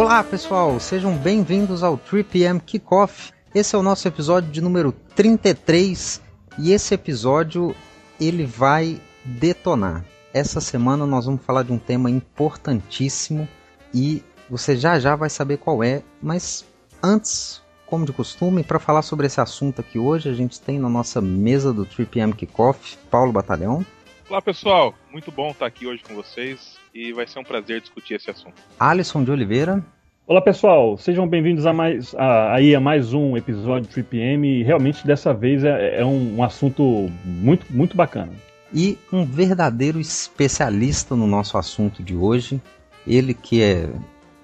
Olá pessoal, sejam bem-vindos ao 3PM Kickoff. Esse é o nosso episódio de número 33 e esse episódio ele vai detonar. Essa semana nós vamos falar de um tema importantíssimo e você já já vai saber qual é, mas antes, como de costume, para falar sobre esse assunto aqui hoje, a gente tem na nossa mesa do 3PM Kickoff Paulo Batalhão. Olá pessoal, muito bom estar aqui hoje com vocês e vai ser um prazer discutir esse assunto. Alisson de Oliveira. Olá pessoal, sejam bem-vindos a mais a, aí a mais um episódio do 3PM e realmente dessa vez é, é um, um assunto muito, muito bacana. E um verdadeiro especialista no nosso assunto de hoje, ele que é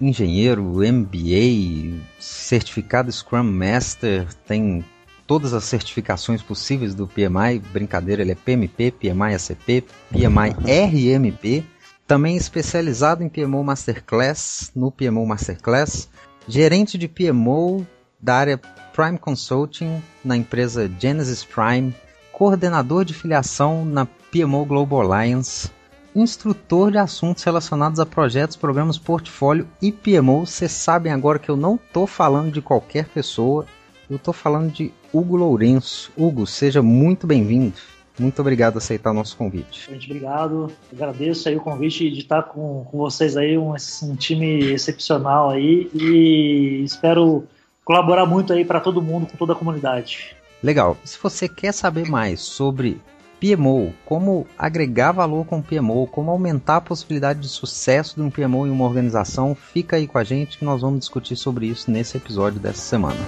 engenheiro, MBA, certificado Scrum Master, tem todas as certificações possíveis do PMI, brincadeira, ele é PMP, PMI ACP, PMI RMP, também especializado em PMO Masterclass, no PMO Masterclass, gerente de PMO da área Prime Consulting na empresa Genesis Prime, coordenador de filiação na PMO Global Alliance, instrutor de assuntos relacionados a projetos, programas, portfólio e PMO. Vocês sabem agora que eu não estou falando de qualquer pessoa, eu estou falando de Hugo Lourenço. Hugo, seja muito bem-vindo. Muito obrigado por aceitar o nosso convite. Gente, obrigado. Agradeço aí o convite de estar com, com vocês aí, um, um time excepcional aí e espero colaborar muito aí para todo mundo, com toda a comunidade. Legal. Se você quer saber mais sobre PMO, como agregar valor com PMO, como aumentar a possibilidade de sucesso de um PMO em uma organização, fica aí com a gente que nós vamos discutir sobre isso nesse episódio dessa semana.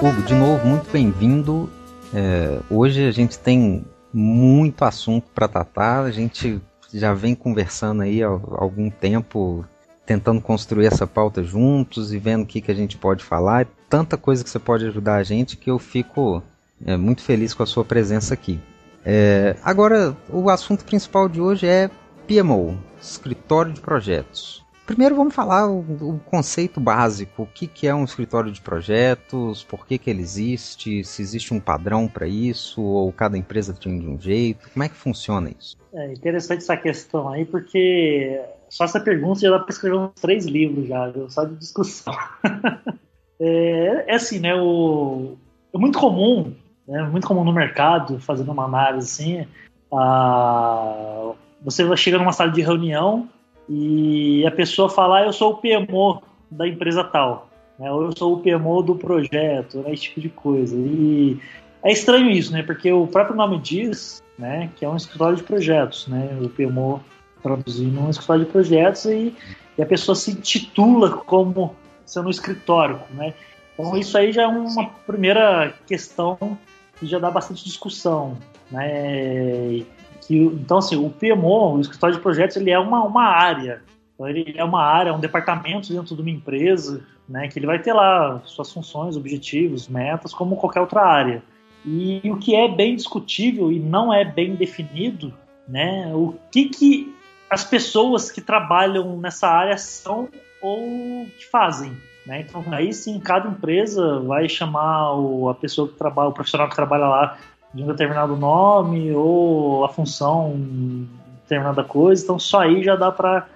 Hugo, de novo, muito bem-vindo. É, hoje a gente tem muito assunto para tratar. A gente já vem conversando aí há algum tempo, tentando construir essa pauta juntos e vendo o que, que a gente pode falar. É tanta coisa que você pode ajudar a gente que eu fico é, muito feliz com a sua presença aqui. É, agora, o assunto principal de hoje é PMO, Escritório de Projetos. Primeiro vamos falar o, o, conceito básico, o que, que é um escritório de projetos, por que, que ele existe, se existe um padrão para isso, ou cada empresa tem de um jeito, como é que funciona isso? É interessante essa questão aí, porque só essa pergunta já dá para escrever uns três livros já, só de discussão. é, é, assim, né, o, é muito comum, né, muito comum no mercado, fazendo uma análise assim, a, você chega numa sala de reunião e a pessoa falar, ah, eu sou o PMO da empresa tal, né? ou eu sou o PMO do projeto, né? esse tipo de coisa. E é estranho isso, né? Porque o próprio nome diz né, que é um escritório de projetos, né? O PMO traduzindo um escritório de projetos e, e a pessoa se titula como sendo um escritório, né? Então isso aí já é uma primeira questão que já dá bastante discussão, né? Que então assim o PMO, o escritório de projetos, ele é uma, uma área, então, ele é uma área, um departamento dentro de uma empresa, né, que ele vai ter lá suas funções, objetivos, metas, como qualquer outra área. E o que é bem discutível e não é bem definido, né, o que que as pessoas que trabalham nessa área são ou que fazem. Né? Então, aí sim, cada empresa vai chamar o, a pessoa que trabalha, o profissional que trabalha lá de um determinado nome ou a função determinada coisa, então só aí já dá para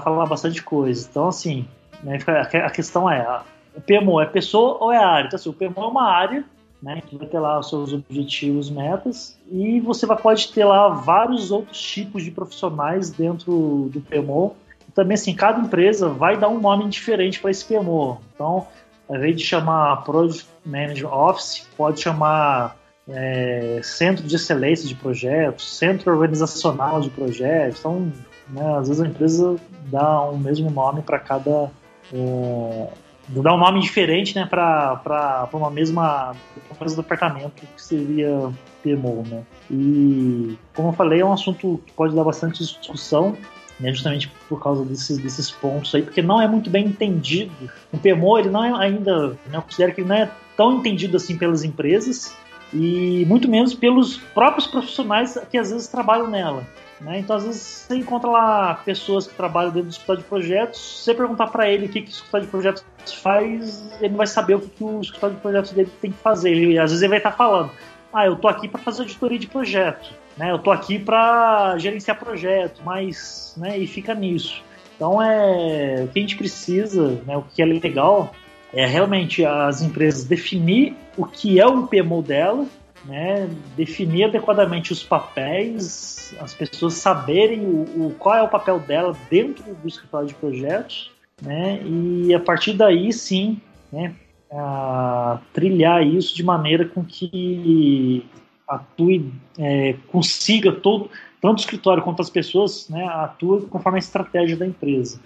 falar bastante coisa. Então, assim, né, a questão é: o PMO é pessoa ou é área? Então, assim, o PMO é uma área né, que vai ter lá os seus objetivos, metas, e você vai, pode ter lá vários outros tipos de profissionais dentro do PMO. Também, assim, cada empresa vai dar um nome diferente para esse PMO. Então, ao invés de chamar Project Manager Office, pode chamar é, centro de excelência de projetos, centro organizacional de projetos. Então, né, às vezes a empresa dá o um mesmo nome para cada. É, dá um nome diferente né, para uma mesma um mesmo departamento que seria PMO. Né? E, como eu falei, é um assunto que pode dar bastante discussão né, justamente por causa desses, desses pontos aí, porque não é muito bem entendido. O PMO, ele não é ainda, né, eu considero que ele não é tão entendido assim pelas empresas e muito menos pelos próprios profissionais que às vezes trabalham nela. Né? Então, às vezes, você encontra lá pessoas que trabalham dentro do escritório de projetos, você perguntar para ele o que, que o escritório de projetos faz, ele não vai saber o que, que o escritório de projetos dele tem que fazer. Ele, às vezes ele vai estar falando, ah, eu tô aqui para fazer auditoria de projeto né? Eu tô aqui para gerenciar projeto, mas, né? E fica nisso. Então é o que a gente precisa, né? O que é legal é realmente as empresas definir o que é o PMO dela, né? Definir adequadamente os papéis, as pessoas saberem o, o qual é o papel dela dentro do escritório de projetos, né? E a partir daí sim, né? A trilhar isso de maneira com que atue, é, consiga todo, tanto o escritório quanto as pessoas, né, atuem conforme a estratégia da empresa.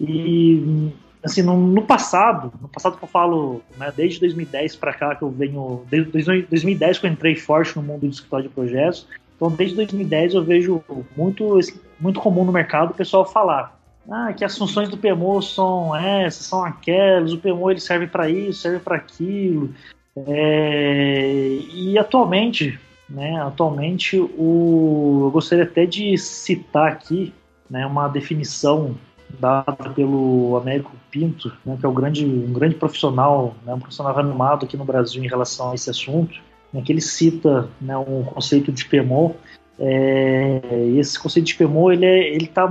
E assim, no, no passado, no passado que eu falo, né, desde 2010 para cá que eu venho, desde 2010 que eu entrei forte no mundo do escritório de projetos, então desde 2010 eu vejo muito, muito comum no mercado o pessoal falar ah, que as funções do PMO são essas, são aquelas, o PMO ele serve para isso, serve para aquilo, é, e atualmente, né, atualmente o, eu gostaria até de citar aqui né, uma definição dada pelo Américo Pinto, né, que é um grande, um grande profissional, né, um profissional renomado aqui no Brasil em relação a esse assunto, né, que ele cita né, um conceito de PMO. É, esse conceito de PMO ele é, está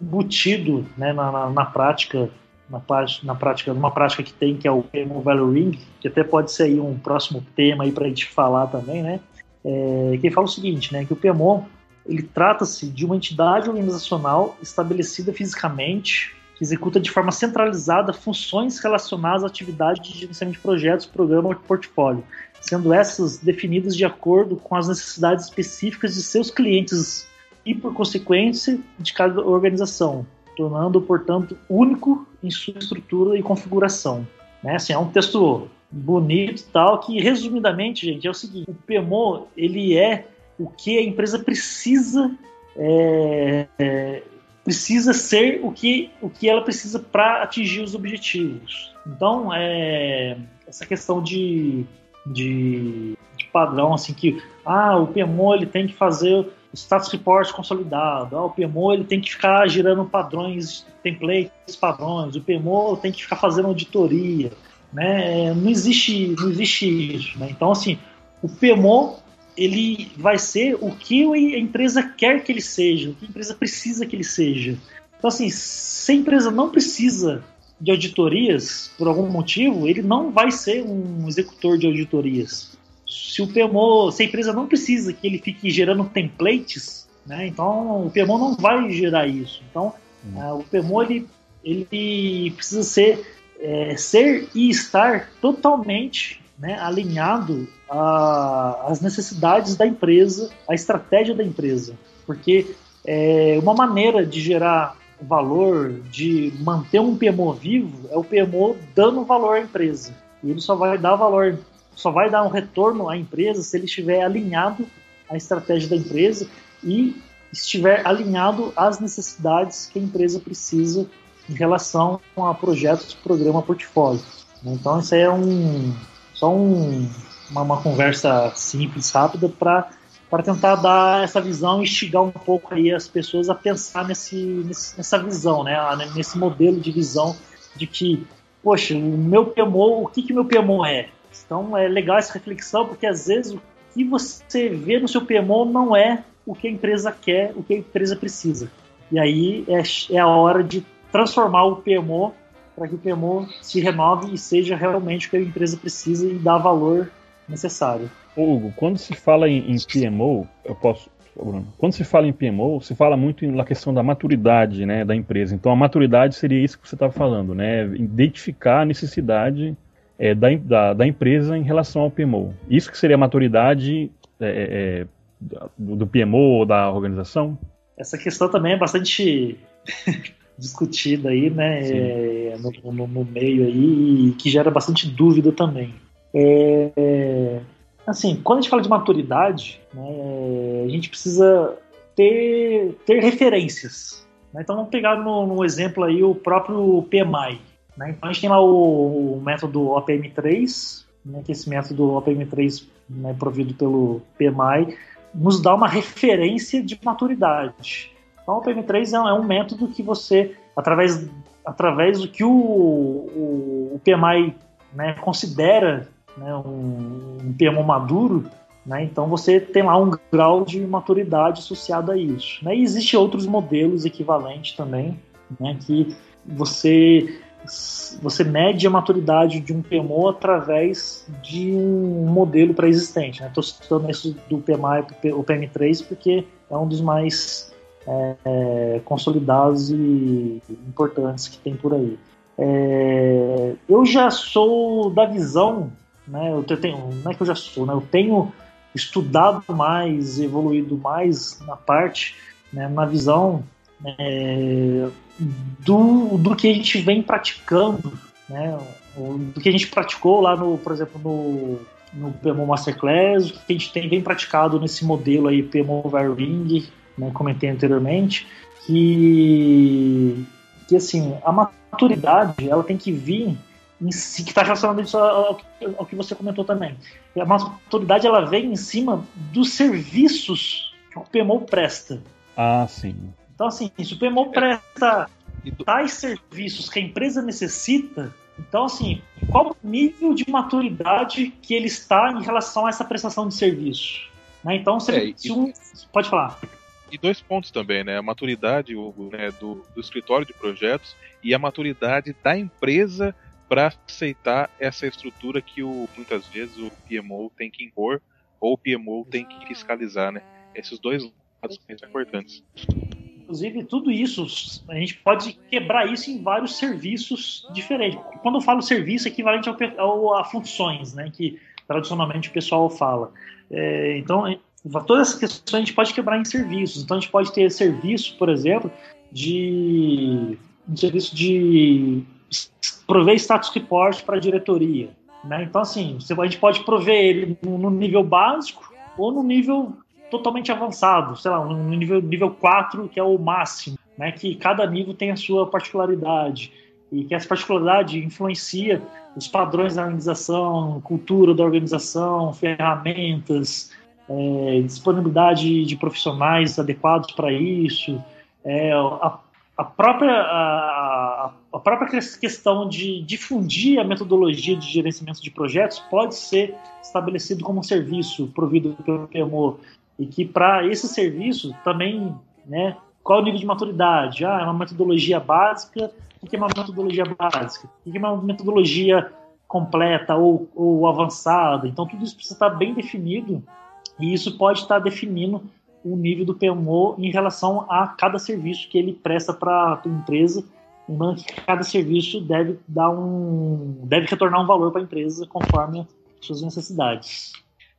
embutido né, na, na, na prática na, na prática, numa prática que tem, que é o PMO Value Ring, que até pode ser um próximo tema aí para a gente falar também, né? É, que fala o seguinte, né? Que o PMO ele trata-se de uma entidade organizacional estabelecida fisicamente que executa de forma centralizada funções relacionadas à atividade de gerenciamento de projetos, programa ou portfólio, sendo essas definidas de acordo com as necessidades específicas de seus clientes e, por consequência, de cada organização, tornando, portanto, único em sua estrutura e configuração. Né? Assim, é um texto bonito e tal, que resumidamente, gente, é o seguinte: o PMO ele é o que a empresa precisa é, é, precisa ser o que, o que ela precisa para atingir os objetivos. Então, é, essa questão de, de, de, padrão, assim, que ah, o PMO ele tem que fazer status report consolidado. Ah, o PMO ele tem que ficar girando padrões, templates, padrões. O PMO tem que ficar fazendo auditoria. Né? Não existe, não existe isso. Né? Então, assim, o PMO ele vai ser o que a empresa quer que ele seja, o que a empresa precisa que ele seja. Então, assim, se a empresa não precisa de auditorias, por algum motivo, ele não vai ser um executor de auditorias se o PMO, se a empresa não precisa que ele fique gerando templates, né, então o PMO não vai gerar isso. Então hum. uh, o PMO ele, ele precisa ser, é, ser e estar totalmente né, alinhado às necessidades da empresa, à estratégia da empresa, porque é, uma maneira de gerar valor, de manter um PMO vivo, é o PMO dando valor à empresa. E ele só vai dar valor só vai dar um retorno à empresa se ele estiver alinhado à estratégia da empresa e estiver alinhado às necessidades que a empresa precisa em relação a projetos, programa, portfólio. Então isso aí é um só um, uma, uma conversa simples, rápida para para tentar dar essa visão e instigar um pouco aí as pessoas a pensar nesse, nessa visão, né? nesse modelo de visão de que, poxa, o meu PMO, o que que meu PMO é? Então é legal essa reflexão, porque às vezes o que você vê no seu PMO não é o que a empresa quer, o que a empresa precisa. E aí é, é a hora de transformar o PMO para que o PMO se renove e seja realmente o que a empresa precisa e dá valor necessário. Hugo, quando se fala em, em PMO, eu posso Bruno. Quando se fala em PMO, se fala muito na questão da maturidade né, da empresa. Então, a maturidade seria isso que você estava falando, né? Identificar a necessidade é, da, da, da, empresa em relação ao PMO. Isso que seria a maturidade é, é, do, do PMO ou da organização? Essa questão também é bastante discutida aí, né, é, no, no, no, meio aí, e que gera bastante dúvida também. É, é, assim, quando a gente fala de maturidade, né, a gente precisa ter, ter referências. Né? Então vamos pegar no, no, exemplo aí o próprio PMI. Né? Então a gente tem lá o, o método OPM3, né, que esse método OPM3 né, provido pelo PMI nos dá uma referência de maturidade. Então, o PM3 é, é um método que você, através, através do que o, o, o PMI né, considera né, um, um PMO maduro, né, então você tem lá um grau de maturidade associado a isso. Né, e existem outros modelos equivalentes também, né, que você você mede a maturidade de um PMO através de um modelo pré-existente. Estou né? citando isso do PMI, o PM3, porque é um dos mais é, é, consolidados e importantes que tem por aí. É, eu já sou da visão, né, eu tenho, não é que eu já sou, né, eu tenho estudado mais, evoluído mais na parte, né, na visão é, do, do que a gente vem praticando, né, do que a gente praticou lá no, por exemplo, no, no PMO Masterclass, o que a gente tem bem praticado nesse modelo aí PMO Ring, né, comentei anteriormente, que, que assim, a maturidade ela tem que vir em si, que está relacionado isso ao, ao, que você comentou também. A maturidade ela vem em cima dos serviços que o PMO presta. Ah, sim. Então, assim, se o PMO presta tais serviços que a empresa necessita, então, assim, qual o nível de maturidade que ele está em relação a essa prestação de serviço? Né? Então, se, é, se um... Pode falar e dois pontos também, né? A maturidade Hugo, né, do, do escritório de projetos e a maturidade da empresa para aceitar essa estrutura que o, muitas vezes o PMO tem que impor ou o PMO tem que fiscalizar, né? Esses dois lados são importantes. Inclusive, tudo isso, a gente pode quebrar isso em vários serviços diferentes. Quando eu falo serviço, é equivalente ao, ao, a funções, né? Que tradicionalmente o pessoal fala. É, então, todas essas questões a gente pode quebrar em serviços. Então a gente pode ter serviço, por exemplo, de um serviço de prover status report para a diretoria. Né? Então, assim, a gente pode prover ele no nível básico ou no nível totalmente avançado, sei lá, no nível, nível 4, que é o máximo, né? que cada nível tem a sua particularidade e que essa particularidade influencia os padrões da organização, cultura da organização, ferramentas, é, disponibilidade de profissionais adequados para isso, é, a, a, própria, a, a, própria questão de difundir a metodologia de gerenciamento de projetos pode ser estabelecido como um serviço provido pelo PMO e que para esse serviço também, né, qual o nível de maturidade? Ah, é uma metodologia básica, o que é uma metodologia básica? O que é uma metodologia completa ou, ou avançada? Então tudo isso precisa estar bem definido e isso pode estar definindo o nível do PMO em relação a cada serviço que ele presta para a empresa. Cada serviço deve dar um, deve retornar um valor para a empresa conforme suas necessidades.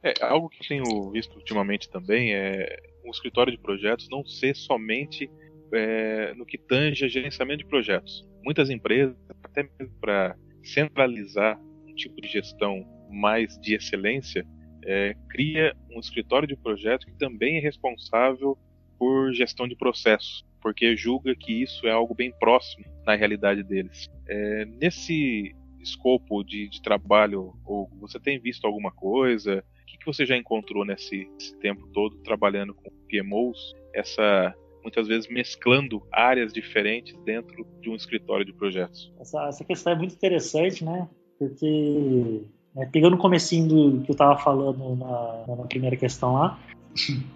É, algo que tenho visto ultimamente também é um escritório de projetos não ser somente é, no que tange a gerenciamento de projetos. Muitas empresas, até mesmo para centralizar um tipo de gestão mais de excelência, é, cria um escritório de projeto que também é responsável por gestão de processos, porque julga que isso é algo bem próximo na realidade deles. É, nesse escopo de, de, trabalho, ou você tem visto alguma coisa? O que, que você já encontrou nesse, nesse tempo todo trabalhando com PMOs? Essa muitas vezes mesclando áreas diferentes dentro de um escritório de projetos. Essa, essa questão é muito interessante, né? Porque né? Pegando o comecinho do que eu estava falando na, na, primeira questão lá,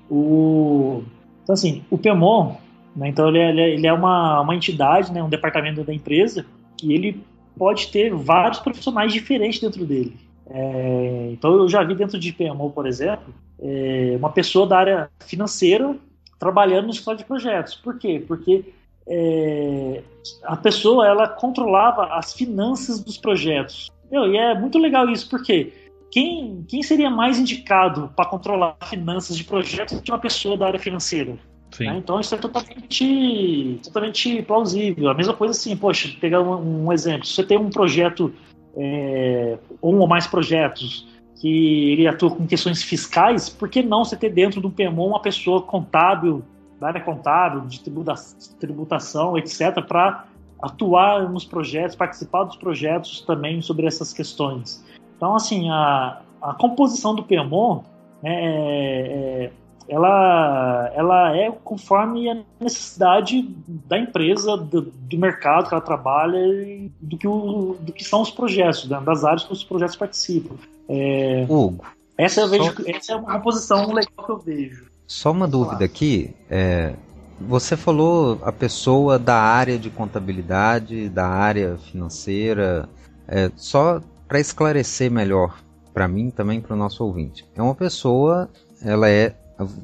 o, então assim, o PMO, né, então ele é, ele é uma, uma entidade, né, um departamento da empresa, e ele pode ter vários profissionais diferentes dentro dele. É, então eu já vi dentro de PMO, por exemplo, é, uma pessoa da área financeira trabalhando no escritório de projetos. Por quê? Porque é, a pessoa ela controlava as finanças dos projetos Meu, e é muito legal isso, porque quem, quem seria mais indicado para controlar finanças de projetos que uma pessoa da área financeira? Né? Então isso é totalmente, totalmente plausível. A mesma coisa assim, poxa, pegar um, um exemplo. Se você tem um projeto, é, um ou mais projetos, que ele atua com questões fiscais, por que não você ter dentro do PMO uma pessoa contábil, da área contábil, de tributação, etc., para atuar nos projetos, participar dos projetos também sobre essas questões. Então, assim, a, a composição do PMO né, é, é, ela, ela é conforme a necessidade da empresa, do, do mercado que ela trabalha e do que, o, do que são os projetos, né, das áreas que os projetos participam. É, Hugo. Essa, eu vejo, só... essa é uma composição legal que eu vejo. Só uma dúvida aqui. É, você falou a pessoa da área de contabilidade, da área financeira. É, só para esclarecer melhor para mim também para o nosso ouvinte. É uma pessoa, ela é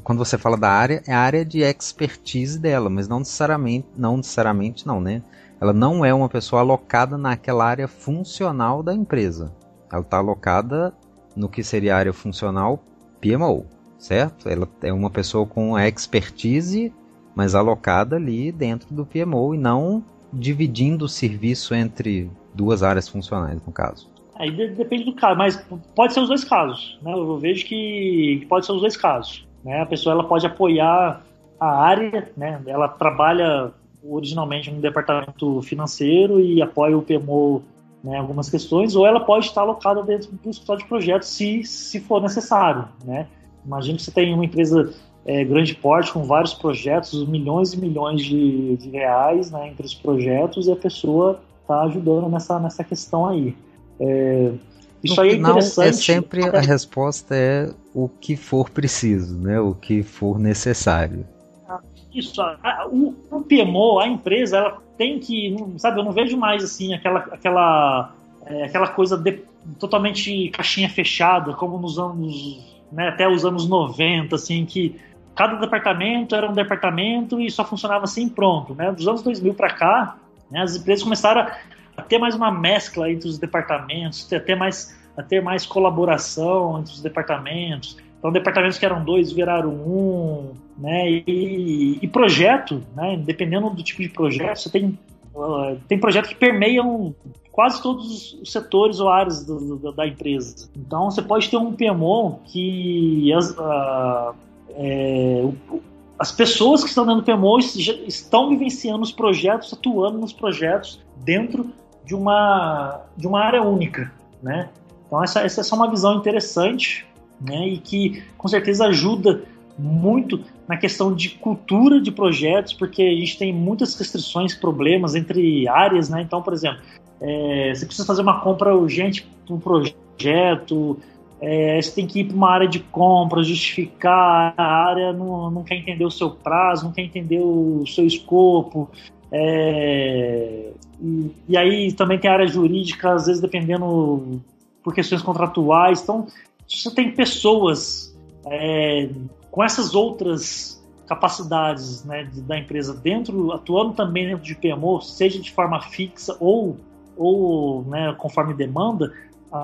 quando você fala da área, é a área de expertise dela, mas não necessariamente, não necessariamente não, né? Ela não é uma pessoa alocada naquela área funcional da empresa. Ela está alocada no que seria a área funcional PMO, certo? Ela é uma pessoa com expertise, mas alocada ali dentro do PMO e não dividindo o serviço entre duas áreas funcionais, no caso. Aí depende do caso, mas pode ser os dois casos. Né? Eu vejo que pode ser os dois casos. Né? A pessoa ela pode apoiar a área, né? ela trabalha originalmente no departamento financeiro e apoia o PMO né, algumas questões, ou ela pode estar alocada dentro do escritório de projetos se, se for necessário. Né? Imagina que você tem uma empresa é, grande porte com vários projetos, milhões e milhões de, de reais né, entre os projetos e a pessoa está ajudando nessa, nessa questão aí. É, isso no aí é final, é interessante. É sempre a resposta é o que for preciso, né? O que for necessário. Isso, a, o, o PMO, a empresa, ela tem que, sabe, eu não vejo mais assim aquela aquela é, aquela coisa de, totalmente caixinha fechada, como nos anos, né, até os anos 90, assim, que cada departamento era um departamento e só funcionava assim pronto, né? Dos anos 2000 para cá, né, as empresas começaram a ter mais uma mescla entre os departamentos, a ter mais, a ter mais colaboração entre os departamentos. Então, departamentos que eram dois viraram um, né? E, e projeto, né? Dependendo do tipo de projeto, você tem, uh, tem projetos que permeiam quase todos os setores ou áreas do, do, da empresa. Então, você pode ter um PMO que as, uh, é, as pessoas que estão dentro do PMO estão vivenciando os projetos, atuando nos projetos dentro de uma, de uma área única, né? Então essa, essa é só uma visão interessante, né? E que com certeza ajuda muito na questão de cultura de projetos, porque a gente tem muitas restrições, problemas entre áreas, né? Então, por exemplo, é, você precisa fazer uma compra urgente para um projeto, é, você tem que ir para uma área de compra, justificar, a área não, não quer entender o seu prazo, não quer entender o seu escopo, é, e, e, aí também tem a área jurídica, às vezes dependendo por questões contratuais. Então, você tem pessoas é, com essas outras capacidades né, da empresa dentro, atuando também dentro de PMO, seja de forma fixa ou, ou né, conforme demanda,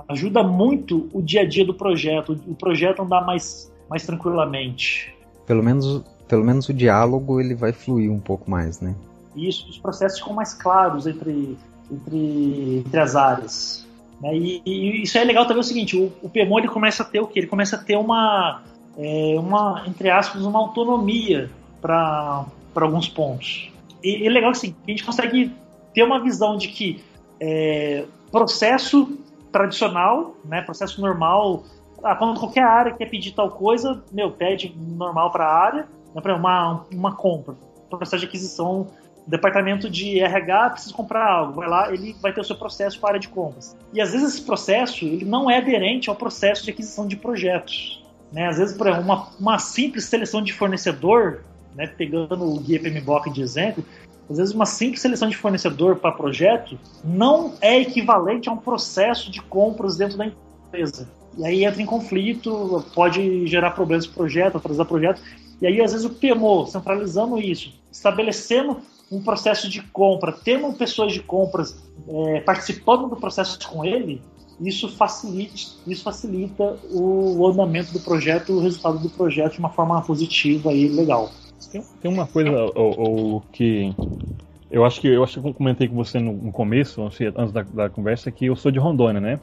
ajuda muito o dia a dia do projeto, o projeto andar mais, mais tranquilamente. Pelo menos, pelo menos o diálogo ele vai fluir um pouco mais, né? E isso, os processos ficam mais claros entre, entre, entre as áreas. Né? E, e, isso é legal também é o seguinte, o, o PMO ele começa a ter o que? Ele começa a ter uma, é, uma entre aspas, uma autonomia para alguns pontos. E, é legal assim, a gente consegue ter uma visão de que é, processo tradicional, né, processo normal, ah, quando qualquer área quer pedir tal coisa, meu, pede normal para a área, né, uma, uma compra, processo de aquisição departamento de RH precisa comprar algo, vai lá, ele vai ter o seu processo para a área de compras. E às vezes esse processo ele não é aderente ao processo de aquisição de projetos. Né? Às vezes, por exemplo, uma, uma simples seleção de fornecedor, né, pegando o Guia PMBOK de exemplo, às vezes uma simples seleção de fornecedor para projeto não é equivalente a um processo de compras dentro da empresa. E aí entra em conflito, pode gerar problemas para o projeto, atrasar projeto. E aí, às vezes, o PMO, centralizando isso, estabelecendo um processo de compra, tendo pessoas de compras é, participando do processo com ele, isso facilita, isso facilita o andamento do projeto, o resultado do projeto de uma forma positiva e legal. Tem, uma coisa o, o, que eu acho que eu acho que eu comentei com você no, no começo, antes da, da, conversa, que eu sou de Rondônia, né?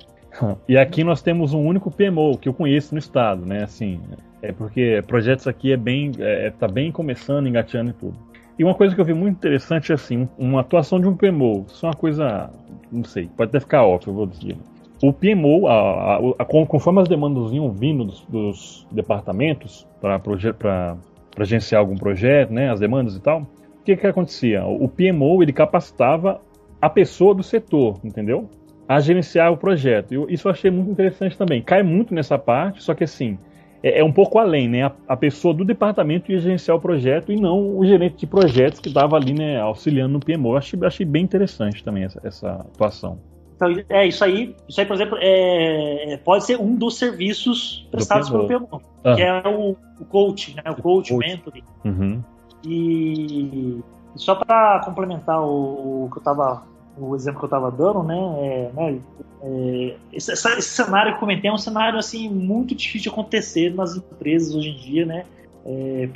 E aqui nós temos um único PMO que eu conheço no estado, né? Assim, é porque projetos aqui é bem, é, tá bem começando, engateando e tudo. E uma coisa que eu vi muito interessante é assim, uma atuação de um PMO. Isso é uma coisa, não sei, pode até ficar óbvio, eu vou dizer. O PMO, a, a, a, conforme as demandas iam vindo dos, dos departamentos para agenciar algum projeto, né, as demandas e tal, o que que acontecia? O PMO ele capacitava a pessoa do setor, entendeu? A gerenciar o projeto. Eu, isso eu achei muito interessante também. Cai muito nessa parte, só que assim, é, é um pouco além, né? A, a, pessoa do departamento ia gerenciar o projeto e não o gerente de projetos que estava ali, né, auxiliando no PMO. Eu achei, achei bem interessante também essa, essa atuação. Então, é, isso aí, isso aí, por exemplo, é, pode ser um dos serviços prestados pelo PMO, ah. que é o, o coach, né? O coach, o mentoring. Uhum. E só para complementar o, o, que eu tava, o exemplo que eu estava dando, né? É, né é, esse, esse, cenário que eu comentei é um cenário assim muito difícil de acontecer nas empresas hoje em dia, né? É,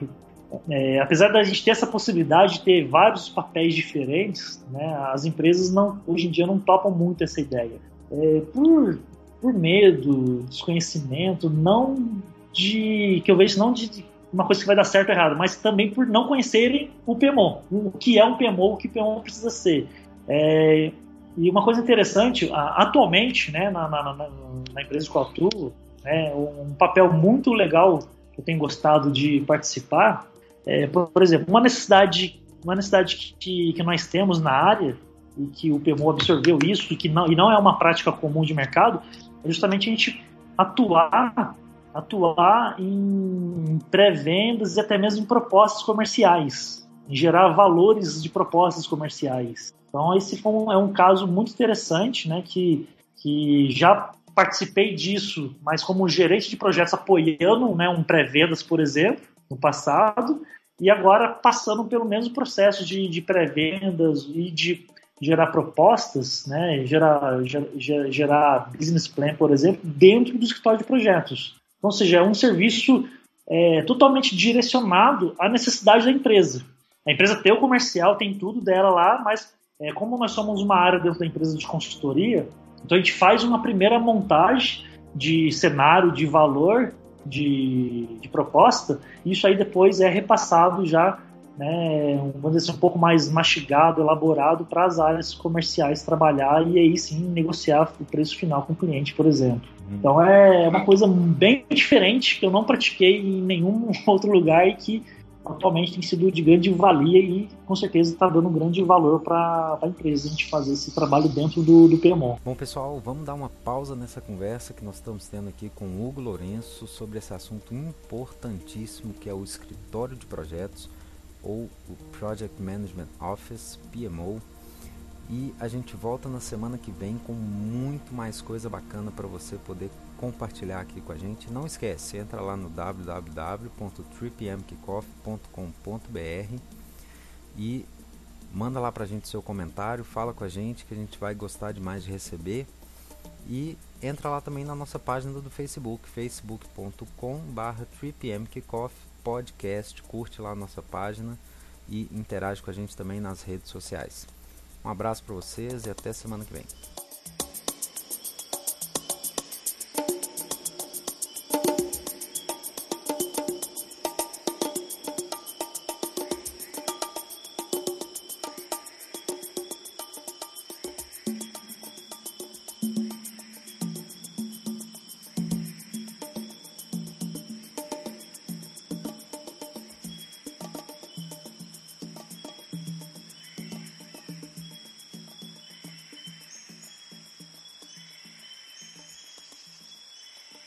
é, apesar da gente ter essa possibilidade de ter vários papéis diferentes, né, as empresas não, hoje em dia não topam muito essa ideia. É, por, por medo, desconhecimento, não de. que eu vejo não de uma coisa que vai dar certo ou errado, mas também por não conhecerem o PMO, o que é um PMO, o que o PMO precisa ser. É, e uma coisa interessante, atualmente, né, na, na, na, na empresa que eu atuo, né, um papel muito legal que eu tenho gostado de participar é, por, por, exemplo, uma necessidade, uma necessidade que, que nós temos na área e que o PMO absorveu isso e que não, e não é uma prática comum de mercado, é justamente a gente atuar atuar em pré-vendas e até mesmo em propostas comerciais, em gerar valores de propostas comerciais. Então esse é um caso muito interessante, né, que, que já participei disso, mas como gerente de projetos apoiando né, um pré-vendas, por exemplo, no passado, e agora passando pelo mesmo processo de, de pré-vendas e de gerar propostas, né, gerar, gerar, gerar business plan, por exemplo, dentro do escritório de projetos. Então, ou seja, é um serviço é, totalmente direcionado à necessidade da empresa. A empresa tem o comercial, tem tudo dela lá, mas é, como nós somos uma área dentro da empresa de consultoria, então a gente faz uma primeira montagem de cenário, de valor, de, de proposta, e isso aí depois é repassado já, né, vamos dizer assim, um pouco mais mastigado, elaborado para as áreas comerciais trabalhar e aí sim negociar o preço final com o cliente, por exemplo. Uhum. Então é uma coisa bem diferente que eu não pratiquei em nenhum outro lugar e que atualmente tem sido de grande valia e com certeza está dando um grande valor para a empresa a gente fazer esse trabalho dentro do, do PMO. Bom pessoal, vamos dar uma pausa nessa conversa que nós estamos tendo aqui com o Hugo Lourenço sobre esse assunto importantíssimo que é o escritório de projetos ou o Project Management Office, PMO. E a gente volta na semana que vem com muito mais coisa bacana para você poder compartilhar aqui com a gente. Não esquece, entra lá no www.3pmkickoff.com.br e manda lá pra gente seu comentário, fala com a gente que a gente vai gostar demais de receber. E entra lá também na nossa página do Facebook, facebook.com/barra podcast, curte lá a nossa página e interage com a gente também nas redes sociais. Um abraço para vocês e até semana que vem.